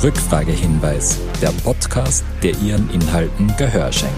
Rückfragehinweis, der Podcast, der Ihren Inhalten Gehör schenkt.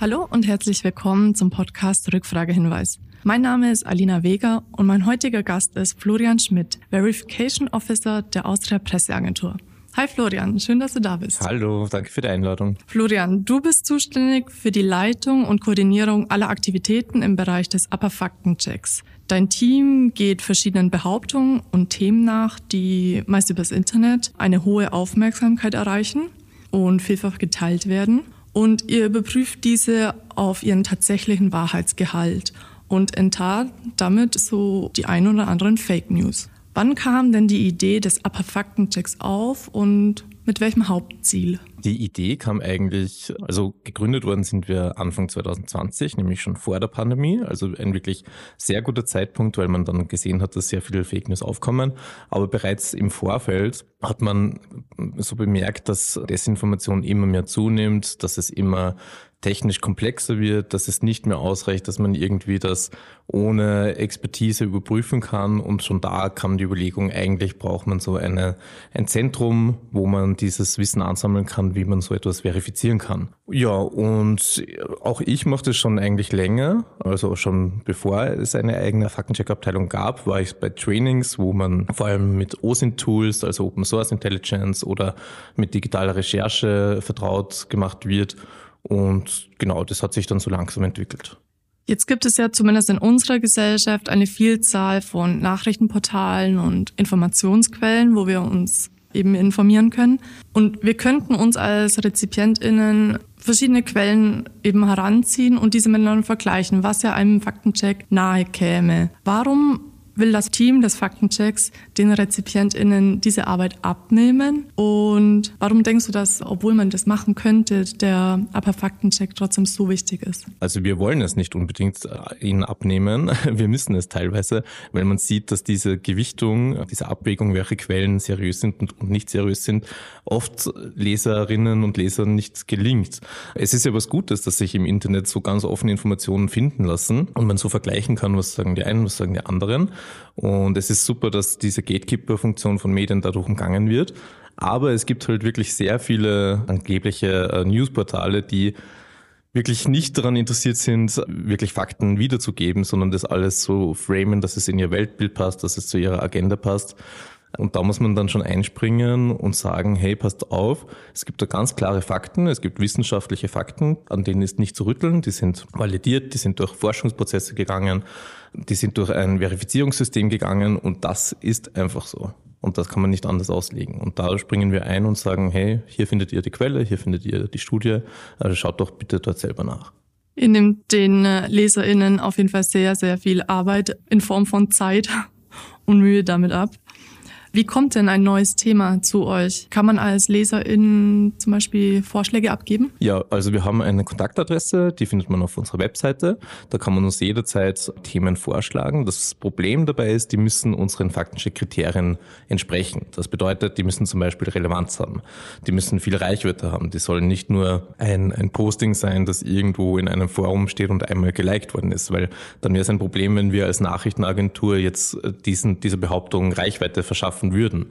Hallo und herzlich willkommen zum Podcast Rückfragehinweis. Mein Name ist Alina Weger und mein heutiger Gast ist Florian Schmidt, Verification Officer der Austria Presseagentur. Hi Florian, schön, dass du da bist. Hallo, danke für die Einladung. Florian, du bist zuständig für die Leitung und Koordinierung aller Aktivitäten im Bereich des Upper Faktenchecks. Dein Team geht verschiedenen Behauptungen und Themen nach, die meist übers Internet eine hohe Aufmerksamkeit erreichen und vielfach geteilt werden. Und ihr überprüft diese auf ihren tatsächlichen Wahrheitsgehalt und enttarnt damit so die ein oder anderen Fake News. Wann kam denn die Idee des Upper Faktenchecks auf und mit welchem Hauptziel? Die Idee kam eigentlich, also gegründet worden sind wir Anfang 2020, nämlich schon vor der Pandemie. Also ein wirklich sehr guter Zeitpunkt, weil man dann gesehen hat, dass sehr viele Fake News aufkommen. Aber bereits im Vorfeld hat man so bemerkt, dass Desinformation immer mehr zunimmt, dass es immer technisch komplexer wird, dass es nicht mehr ausreicht, dass man irgendwie das ohne Expertise überprüfen kann. Und schon da kam die Überlegung, eigentlich braucht man so eine, ein Zentrum, wo man dieses Wissen ansammeln kann, wie man so etwas verifizieren kann. Ja, und auch ich mache das schon eigentlich länger. Also schon bevor es eine eigene Faktencheck-Abteilung gab, war ich bei Trainings, wo man vor allem mit OSINT-Tools, also Open Source Intelligence oder mit digitaler Recherche vertraut gemacht wird. Und genau, das hat sich dann so langsam entwickelt. Jetzt gibt es ja zumindest in unserer Gesellschaft eine Vielzahl von Nachrichtenportalen und Informationsquellen, wo wir uns eben informieren können. Und wir könnten uns als RezipientInnen verschiedene Quellen eben heranziehen und diese miteinander vergleichen, was ja einem Faktencheck nahe käme. Warum will das Team des Faktenchecks den RezipientInnen diese Arbeit abnehmen? Und warum denkst du, dass, obwohl man das machen könnte, der Upper Faktencheck trotzdem so wichtig ist? Also wir wollen es nicht unbedingt äh, ihnen abnehmen. Wir müssen es teilweise, weil man sieht, dass diese Gewichtung, diese Abwägung, welche Quellen seriös sind und nicht seriös sind, oft Leserinnen und Lesern nicht gelingt. Es ist ja was Gutes, dass sich im Internet so ganz offene Informationen finden lassen und man so vergleichen kann, was sagen die einen, was sagen die anderen. Und es ist super, dass diese Gatekeeper-Funktion von Medien dadurch umgangen wird. Aber es gibt halt wirklich sehr viele angebliche äh, Newsportale, die wirklich nicht daran interessiert sind, wirklich Fakten wiederzugeben, sondern das alles so framen, dass es in ihr Weltbild passt, dass es zu ihrer Agenda passt. Und da muss man dann schon einspringen und sagen, hey, passt auf, es gibt da ganz klare Fakten, es gibt wissenschaftliche Fakten, an denen ist nicht zu rütteln, die sind validiert, die sind durch Forschungsprozesse gegangen die sind durch ein Verifizierungssystem gegangen und das ist einfach so. Und das kann man nicht anders auslegen. Und da springen wir ein und sagen, hey, hier findet ihr die Quelle, hier findet ihr die Studie, also schaut doch bitte dort selber nach. Ihr nehmt den äh, LeserInnen auf jeden Fall sehr, sehr viel Arbeit in Form von Zeit und Mühe damit ab. Wie kommt denn ein neues Thema zu euch? Kann man als Leserin zum Beispiel Vorschläge abgeben? Ja, also wir haben eine Kontaktadresse, die findet man auf unserer Webseite. Da kann man uns jederzeit Themen vorschlagen. Das Problem dabei ist, die müssen unseren Faktencheck-Kriterien entsprechen. Das bedeutet, die müssen zum Beispiel Relevanz haben. Die müssen viel Reichweite haben. Die sollen nicht nur ein, ein Posting sein, das irgendwo in einem Forum steht und einmal geliked worden ist, weil dann wäre es ein Problem, wenn wir als Nachrichtenagentur jetzt diesen, dieser Behauptung Reichweite verschaffen schaffen würden.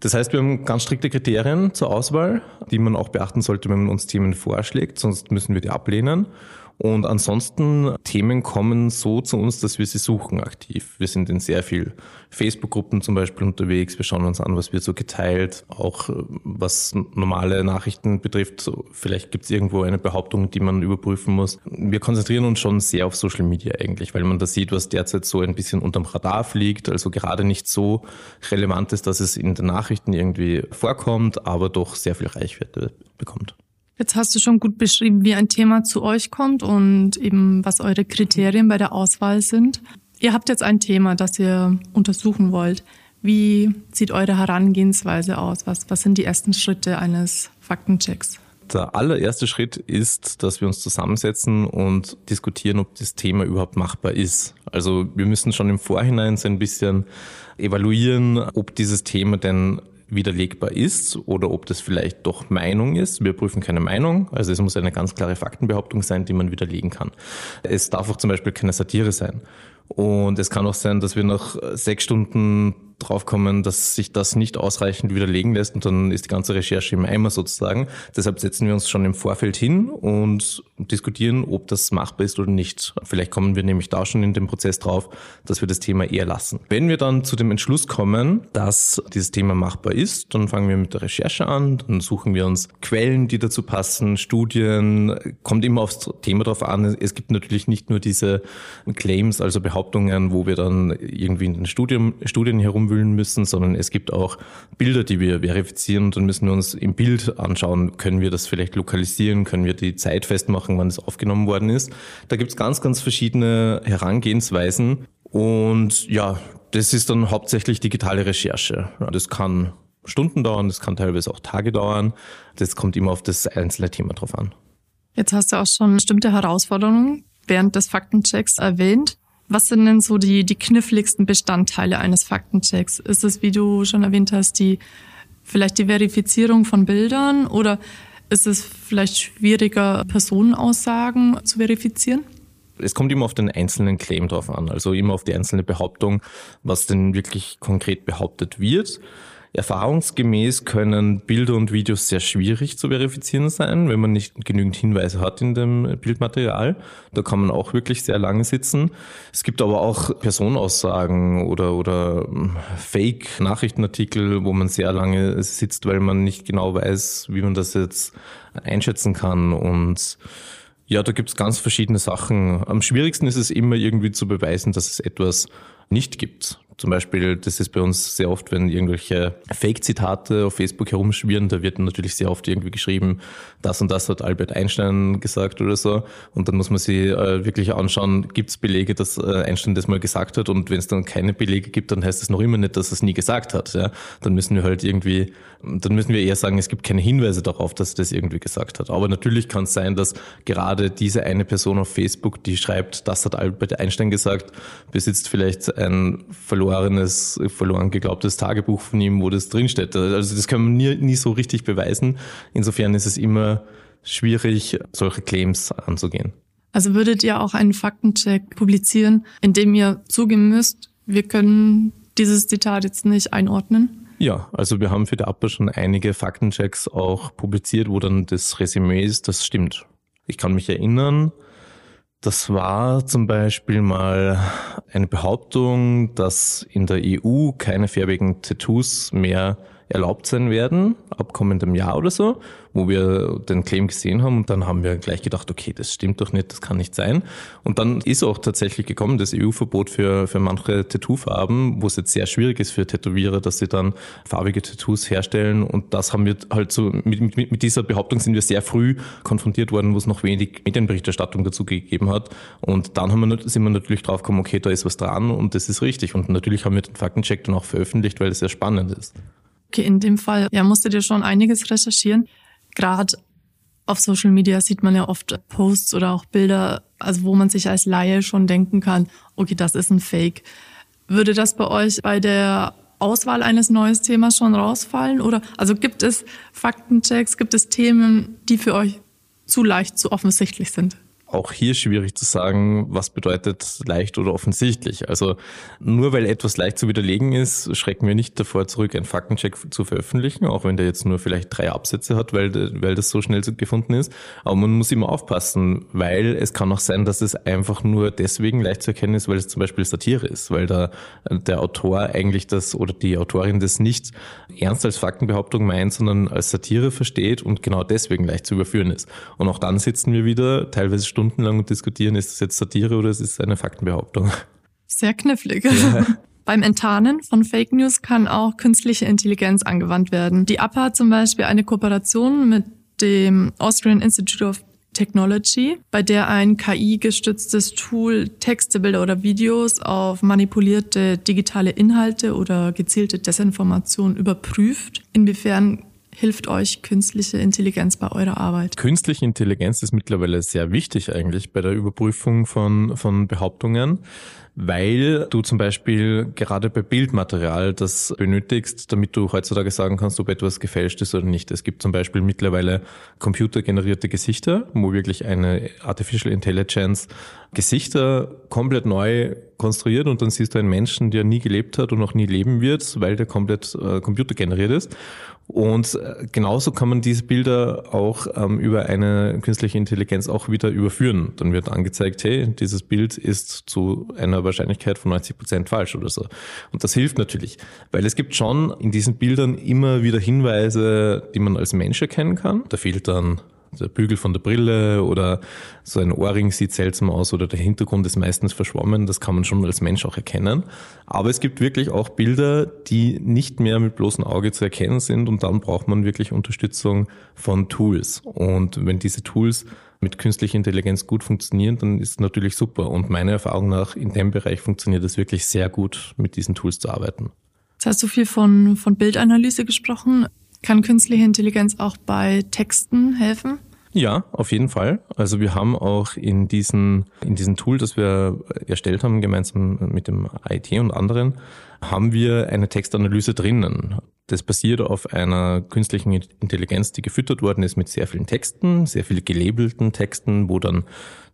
Das heißt, wir haben ganz strikte Kriterien zur Auswahl, die man auch beachten sollte, wenn man uns Themen vorschlägt, sonst müssen wir die ablehnen. Und ansonsten Themen kommen so zu uns, dass wir sie suchen aktiv. Wir sind in sehr viel Facebook-Gruppen zum Beispiel unterwegs. Wir schauen uns an, was wird so geteilt. Auch äh, was normale Nachrichten betrifft. Vielleicht gibt es irgendwo eine Behauptung, die man überprüfen muss. Wir konzentrieren uns schon sehr auf Social Media eigentlich, weil man da sieht, was derzeit so ein bisschen unterm Radar fliegt. Also gerade nicht so relevant ist, dass es in den Nachrichten irgendwie vorkommt, aber doch sehr viel Reichweite bekommt. Jetzt hast du schon gut beschrieben, wie ein Thema zu euch kommt und eben was eure Kriterien bei der Auswahl sind. Ihr habt jetzt ein Thema, das ihr untersuchen wollt. Wie sieht eure Herangehensweise aus? Was, was sind die ersten Schritte eines Faktenchecks? Der allererste Schritt ist, dass wir uns zusammensetzen und diskutieren, ob das Thema überhaupt machbar ist. Also wir müssen schon im Vorhinein so ein bisschen evaluieren, ob dieses Thema denn widerlegbar ist oder ob das vielleicht doch Meinung ist. Wir prüfen keine Meinung, also es muss eine ganz klare Faktenbehauptung sein, die man widerlegen kann. Es darf auch zum Beispiel keine Satire sein. Und es kann auch sein, dass wir nach sechs Stunden draufkommen, dass sich das nicht ausreichend widerlegen lässt und dann ist die ganze Recherche im Eimer sozusagen. Deshalb setzen wir uns schon im Vorfeld hin und diskutieren, ob das machbar ist oder nicht. Vielleicht kommen wir nämlich da schon in dem Prozess drauf, dass wir das Thema eher lassen. Wenn wir dann zu dem Entschluss kommen, dass dieses Thema machbar ist, dann fangen wir mit der Recherche an, dann suchen wir uns Quellen, die dazu passen, Studien, kommt immer aufs Thema drauf an. Es gibt natürlich nicht nur diese Claims, also Behauptungen, wo wir dann irgendwie in den Studien, Studien herumwühlen müssen, sondern es gibt auch Bilder, die wir verifizieren und dann müssen wir uns im Bild anschauen, können wir das vielleicht lokalisieren, können wir die Zeit festmachen, wann es aufgenommen worden ist. Da gibt es ganz, ganz verschiedene Herangehensweisen und ja, das ist dann hauptsächlich digitale Recherche. Das kann Stunden dauern, das kann teilweise auch Tage dauern. Das kommt immer auf das einzelne Thema drauf an. Jetzt hast du auch schon bestimmte Herausforderungen während des Faktenchecks erwähnt. Was sind denn so die, die kniffligsten Bestandteile eines Faktenchecks? Ist es, wie du schon erwähnt hast, die, vielleicht die Verifizierung von Bildern oder ist es vielleicht schwieriger, Personenaussagen zu verifizieren? Es kommt immer auf den einzelnen Claim drauf an, also immer auf die einzelne Behauptung, was denn wirklich konkret behauptet wird. Erfahrungsgemäß können Bilder und Videos sehr schwierig zu verifizieren sein, wenn man nicht genügend Hinweise hat in dem Bildmaterial. Da kann man auch wirklich sehr lange sitzen. Es gibt aber auch Personaussagen oder, oder hm, Fake-Nachrichtenartikel, wo man sehr lange sitzt, weil man nicht genau weiß, wie man das jetzt einschätzen kann und ja, da gibt's ganz verschiedene Sachen. Am schwierigsten ist es immer irgendwie zu beweisen, dass es etwas nicht gibt. Zum Beispiel, das ist bei uns sehr oft, wenn irgendwelche Fake-Zitate auf Facebook herumschwirren, da wird natürlich sehr oft irgendwie geschrieben, das und das hat Albert Einstein gesagt oder so. Und dann muss man sich äh, wirklich anschauen, gibt es Belege, dass äh, Einstein das mal gesagt hat? Und wenn es dann keine Belege gibt, dann heißt es noch immer nicht, dass er es nie gesagt hat. Ja? Dann müssen wir halt irgendwie, dann müssen wir eher sagen, es gibt keine Hinweise darauf, dass er das irgendwie gesagt hat. Aber natürlich kann es sein, dass gerade diese eine Person auf Facebook, die schreibt, das hat Albert Einstein gesagt, besitzt vielleicht ein verlorenes verlorenes, verloren geglaubtes Tagebuch von ihm, wo das drinsteht. Also das kann man nie, nie so richtig beweisen. Insofern ist es immer schwierig, solche Claims anzugehen. Also würdet ihr auch einen Faktencheck publizieren, in dem ihr zugeben müsst, wir können dieses Zitat jetzt nicht einordnen? Ja, also wir haben für die APA schon einige Faktenchecks auch publiziert, wo dann das Resümee ist, das stimmt. Ich kann mich erinnern, das war zum Beispiel mal eine Behauptung, dass in der EU keine färbigen Tattoos mehr erlaubt sein werden, ab kommendem Jahr oder so, wo wir den Claim gesehen haben und dann haben wir gleich gedacht, okay, das stimmt doch nicht, das kann nicht sein. Und dann ist auch tatsächlich gekommen, das EU-Verbot für, für manche Tattoofarben, wo es jetzt sehr schwierig ist für Tätowierer, dass sie dann farbige Tattoos herstellen und das haben wir halt so, mit, mit, mit dieser Behauptung sind wir sehr früh konfrontiert worden, wo es noch wenig Medienberichterstattung dazu gegeben hat und dann haben wir, sind wir natürlich drauf gekommen, okay, da ist was dran und das ist richtig und natürlich haben wir den Faktencheck dann auch veröffentlicht, weil es sehr spannend ist. Okay, in dem Fall ja, musstet ihr schon einiges recherchieren. Gerade auf Social Media sieht man ja oft Posts oder auch Bilder, also wo man sich als Laie schon denken kann, okay, das ist ein Fake. Würde das bei euch bei der Auswahl eines neuen Themas schon rausfallen? Oder also gibt es Faktenchecks, gibt es Themen, die für euch zu leicht, zu offensichtlich sind? Auch hier schwierig zu sagen, was bedeutet leicht oder offensichtlich. Also nur weil etwas leicht zu widerlegen ist, schrecken wir nicht davor zurück, einen Faktencheck zu veröffentlichen, auch wenn der jetzt nur vielleicht drei Absätze hat, weil, weil das so schnell gefunden ist. Aber man muss immer aufpassen, weil es kann auch sein, dass es einfach nur deswegen leicht zu erkennen ist, weil es zum Beispiel Satire ist, weil da der Autor eigentlich das oder die Autorin das nicht ernst als Faktenbehauptung meint, sondern als Satire versteht und genau deswegen leicht zu überführen ist. Und auch dann sitzen wir wieder teilweise stundenlang und diskutieren, ist das jetzt Satire oder ist es eine Faktenbehauptung. Sehr knifflig. Ja. Beim Enttarnen von Fake News kann auch künstliche Intelligenz angewandt werden. Die APA hat zum Beispiel eine Kooperation mit dem Austrian Institute of Technology, bei der ein KI-gestütztes Tool Texte, Bilder oder Videos auf manipulierte digitale Inhalte oder gezielte Desinformation überprüft. Inwiefern hilft euch künstliche Intelligenz bei eurer Arbeit? Künstliche Intelligenz ist mittlerweile sehr wichtig eigentlich bei der Überprüfung von, von Behauptungen. Weil du zum Beispiel gerade bei Bildmaterial das benötigst, damit du heutzutage sagen kannst, ob etwas gefälscht ist oder nicht. Es gibt zum Beispiel mittlerweile computergenerierte Gesichter, wo wirklich eine Artificial Intelligence Gesichter komplett neu konstruiert und dann siehst du einen Menschen, der nie gelebt hat und noch nie leben wird, weil der komplett äh, computergeneriert ist. Und äh, genauso kann man diese Bilder auch ähm, über eine künstliche Intelligenz auch wieder überführen. Dann wird angezeigt, hey, dieses Bild ist zu einer Wahrscheinlichkeit von 90 Prozent falsch oder so. Und das hilft natürlich, weil es gibt schon in diesen Bildern immer wieder Hinweise, die man als Mensch erkennen kann. Da fehlt dann der Bügel von der Brille oder so ein Ohrring sieht seltsam aus oder der Hintergrund ist meistens verschwommen. Das kann man schon als Mensch auch erkennen. Aber es gibt wirklich auch Bilder, die nicht mehr mit bloßem Auge zu erkennen sind und dann braucht man wirklich Unterstützung von Tools. Und wenn diese Tools mit künstlicher Intelligenz gut funktionieren, dann ist es natürlich super. Und meiner Erfahrung nach in dem Bereich funktioniert es wirklich sehr gut, mit diesen Tools zu arbeiten. Jetzt hast du viel von, von Bildanalyse gesprochen. Kann künstliche Intelligenz auch bei Texten helfen? Ja, auf jeden Fall. Also wir haben auch in diesen, in diesem Tool, das wir erstellt haben, gemeinsam mit dem IT und anderen, haben wir eine Textanalyse drinnen. Das basiert auf einer künstlichen Intelligenz, die gefüttert worden ist mit sehr vielen Texten, sehr viel gelabelten Texten, wo dann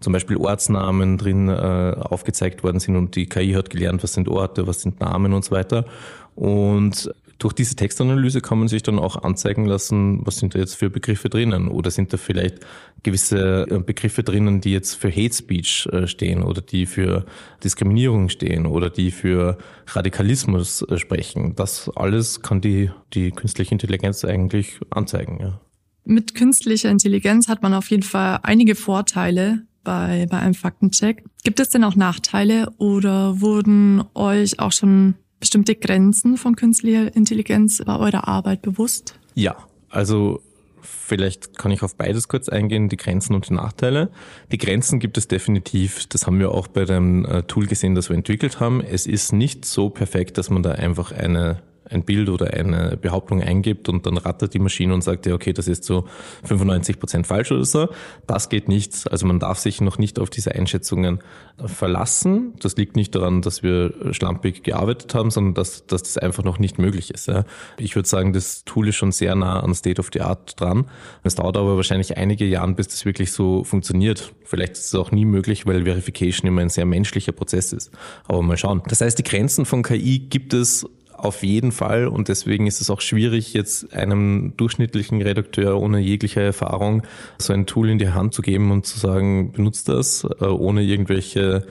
zum Beispiel Ortsnamen drin äh, aufgezeigt worden sind und die KI hat gelernt, was sind Orte, was sind Namen und so weiter. Und durch diese Textanalyse kann man sich dann auch anzeigen lassen, was sind da jetzt für Begriffe drinnen oder sind da vielleicht gewisse äh, Begriffe drinnen, die jetzt für Hate Speech äh, stehen oder die für Diskriminierung stehen oder die für Radikalismus äh, sprechen. Das alles kann die, die künstliche Intelligenz eigentlich anzeigen. Ja. Mit künstlicher Intelligenz hat man auf jeden Fall einige Vorteile bei, bei einem Faktencheck. Gibt es denn auch Nachteile oder wurden euch auch schon bestimmte Grenzen von künstlicher Intelligenz bei eurer Arbeit bewusst? Ja, also Vielleicht kann ich auf beides kurz eingehen, die Grenzen und die Nachteile. Die Grenzen gibt es definitiv. Das haben wir auch bei dem äh, Tool gesehen, das wir entwickelt haben. Es ist nicht so perfekt, dass man da einfach eine ein Bild oder eine Behauptung eingibt und dann rattert die Maschine und sagt ja, okay, das ist so 95 Prozent falsch oder so. Das geht nicht. Also man darf sich noch nicht auf diese Einschätzungen verlassen. Das liegt nicht daran, dass wir schlampig gearbeitet haben, sondern dass, dass das einfach noch nicht möglich ist. Ich würde sagen, das Tool ist schon sehr nah an State of the Art dran. Es dauert aber wahrscheinlich einige Jahre, bis das wirklich so funktioniert. Vielleicht ist es auch nie möglich, weil Verification immer ein sehr menschlicher Prozess ist. Aber mal schauen. Das heißt, die Grenzen von KI gibt es auf jeden Fall. Und deswegen ist es auch schwierig, jetzt einem durchschnittlichen Redakteur ohne jegliche Erfahrung so ein Tool in die Hand zu geben und zu sagen, benutzt das, äh, ohne irgendwelche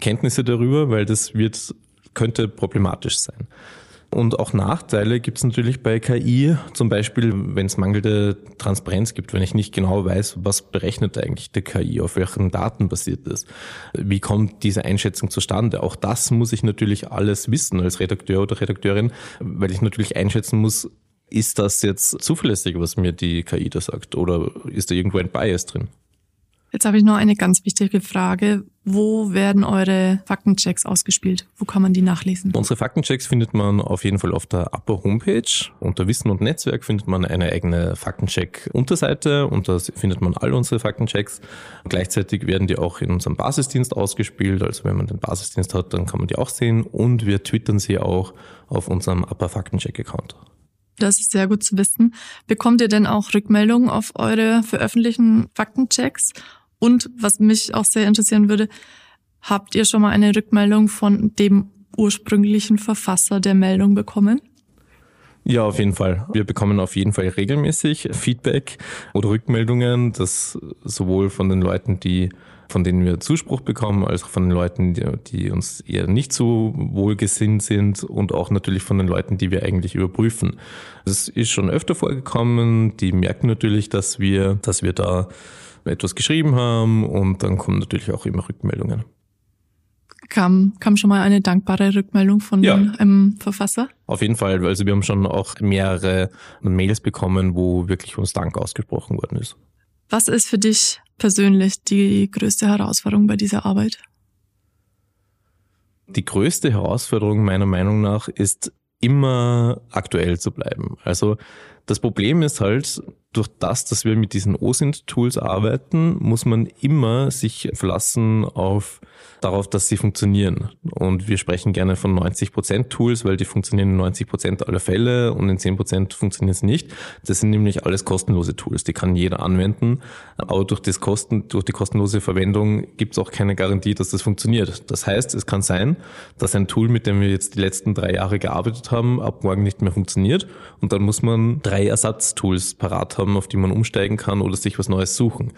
Kenntnisse darüber, weil das wird, könnte problematisch sein. Und auch Nachteile gibt es natürlich bei KI, zum Beispiel, wenn es mangelnde Transparenz gibt, wenn ich nicht genau weiß, was berechnet eigentlich die KI, auf welchen Daten basiert es, wie kommt diese Einschätzung zustande. Auch das muss ich natürlich alles wissen als Redakteur oder Redakteurin, weil ich natürlich einschätzen muss, ist das jetzt zuverlässig, was mir die KI da sagt, oder ist da irgendwo ein Bias drin? Jetzt habe ich noch eine ganz wichtige Frage. Wo werden eure Faktenchecks ausgespielt? Wo kann man die nachlesen? Unsere Faktenchecks findet man auf jeden Fall auf der Upper Homepage. Unter Wissen und Netzwerk findet man eine eigene Faktencheck-Unterseite und da findet man all unsere Faktenchecks. Gleichzeitig werden die auch in unserem Basisdienst ausgespielt. Also wenn man den Basisdienst hat, dann kann man die auch sehen und wir twittern sie auch auf unserem Upper Faktencheck-Account. Das ist sehr gut zu wissen. Bekommt ihr denn auch Rückmeldungen auf eure veröffentlichten Faktenchecks? Und was mich auch sehr interessieren würde, habt ihr schon mal eine Rückmeldung von dem ursprünglichen Verfasser der Meldung bekommen? Ja, auf jeden Fall. Wir bekommen auf jeden Fall regelmäßig Feedback oder Rückmeldungen, das sowohl von den Leuten, die von denen wir Zuspruch bekommen, als auch von den Leuten, die, die uns eher nicht so wohlgesinnt sind und auch natürlich von den Leuten, die wir eigentlich überprüfen. Das ist schon öfter vorgekommen. Die merken natürlich, dass wir, dass wir da etwas geschrieben haben und dann kommen natürlich auch immer Rückmeldungen. Kam, kam schon mal eine dankbare Rückmeldung von ja. einem Verfasser? Auf jeden Fall. Also wir haben schon auch mehrere Mails bekommen, wo wirklich uns Dank ausgesprochen worden ist. Was ist für dich persönlich die größte Herausforderung bei dieser Arbeit? Die größte Herausforderung meiner Meinung nach ist immer aktuell zu bleiben. Also das Problem ist halt, durch das, dass wir mit diesen OSINT-Tools arbeiten, muss man immer sich verlassen auf darauf, dass sie funktionieren. Und wir sprechen gerne von 90% Tools, weil die funktionieren in 90% aller Fälle und in 10% funktionieren sie nicht. Das sind nämlich alles kostenlose Tools, die kann jeder anwenden. Aber durch, das Kosten, durch die kostenlose Verwendung gibt es auch keine Garantie, dass das funktioniert. Das heißt, es kann sein, dass ein Tool, mit dem wir jetzt die letzten drei Jahre gearbeitet haben, ab morgen nicht mehr funktioniert. Und dann muss man drei Ersatztools parat haben haben, auf die man umsteigen kann oder sich was Neues suchen.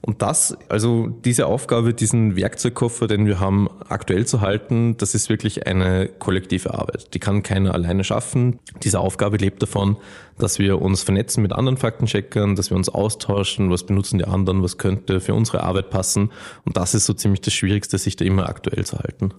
Und das, also diese Aufgabe, diesen Werkzeugkoffer, den wir haben, aktuell zu halten, das ist wirklich eine kollektive Arbeit. Die kann keiner alleine schaffen. Diese Aufgabe lebt davon, dass wir uns vernetzen mit anderen Faktencheckern, dass wir uns austauschen, was benutzen die anderen, was könnte für unsere Arbeit passen. Und das ist so ziemlich das Schwierigste, sich da immer aktuell zu halten.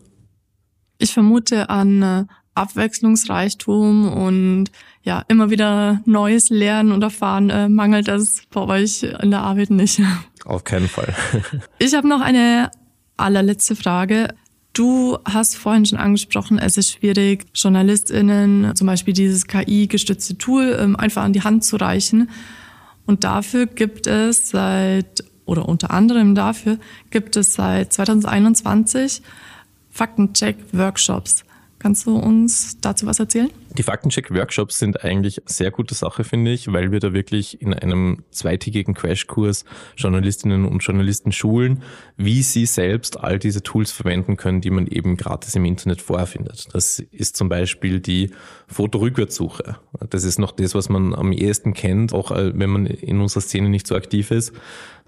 Ich vermute an äh, Abwechslungsreichtum und ja, immer wieder Neues lernen und erfahren, äh, mangelt das bei euch in der Arbeit nicht. Auf keinen Fall. ich habe noch eine allerletzte Frage. Du hast vorhin schon angesprochen, es ist schwierig, JournalistInnen zum Beispiel dieses KI-gestützte Tool ähm, einfach an die Hand zu reichen. Und dafür gibt es seit, oder unter anderem dafür, gibt es seit 2021 Faktencheck-Workshops. Kannst du uns dazu was erzählen? Die Faktencheck-Workshops sind eigentlich sehr gute Sache, finde ich, weil wir da wirklich in einem zweitägigen Crashkurs Journalistinnen und Journalisten schulen, wie sie selbst all diese Tools verwenden können, die man eben gratis im Internet vorfindet. Das ist zum Beispiel die Fotorückwärtssuche. Das ist noch das, was man am ehesten kennt, auch äh, wenn man in unserer Szene nicht so aktiv ist.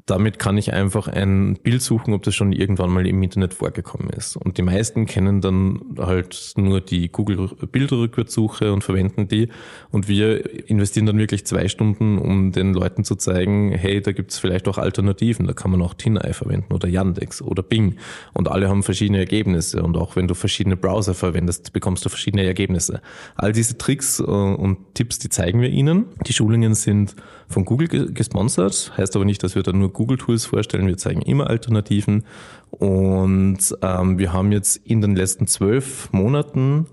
Damit kann ich einfach ein Bild suchen, ob das schon irgendwann mal im Internet vorgekommen ist. Und die meisten kennen dann halt nur die Google Bilderrückwärtssuche und verwenden die. Und wir investieren dann wirklich zwei Stunden, um den Leuten zu zeigen, hey, da gibt es vielleicht auch Alternativen. Da kann man auch TinEye verwenden oder Yandex oder Bing. Und alle haben verschiedene Ergebnisse. Und auch wenn du verschiedene Browser verwendest, bekommst du verschiedene Ergebnisse. All diese Tricks äh, und Tipps, die zeigen wir Ihnen. Die Schulungen sind von Google gesponsert, heißt aber nicht, dass wir da nur Google-Tools vorstellen. Wir zeigen immer Alternativen. Und ähm, wir haben jetzt in den letzten zwölf Monaten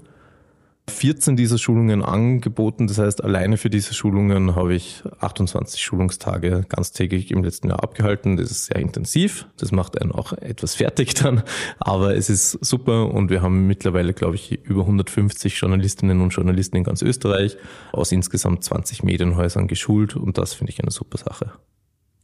14 dieser Schulungen angeboten. Das heißt, alleine für diese Schulungen habe ich 28 Schulungstage ganztägig im letzten Jahr abgehalten. Das ist sehr intensiv. Das macht einen auch etwas fertig dann. Aber es ist super und wir haben mittlerweile, glaube ich, über 150 Journalistinnen und Journalisten in ganz Österreich aus insgesamt 20 Medienhäusern geschult und das finde ich eine super Sache.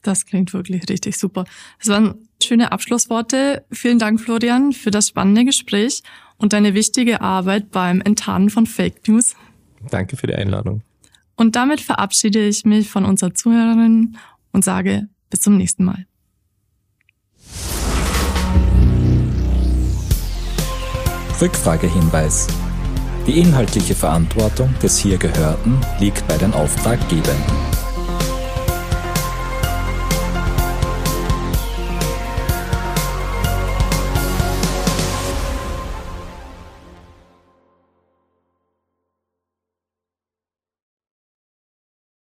Das klingt wirklich richtig super. Das waren schöne Abschlussworte. Vielen Dank, Florian, für das spannende Gespräch und deine wichtige Arbeit beim Enttarnen von Fake News. Danke für die Einladung. Und damit verabschiede ich mich von unserer Zuhörerin und sage bis zum nächsten Mal. Rückfragehinweis. Die inhaltliche Verantwortung des hier Gehörten liegt bei den Auftraggebenden.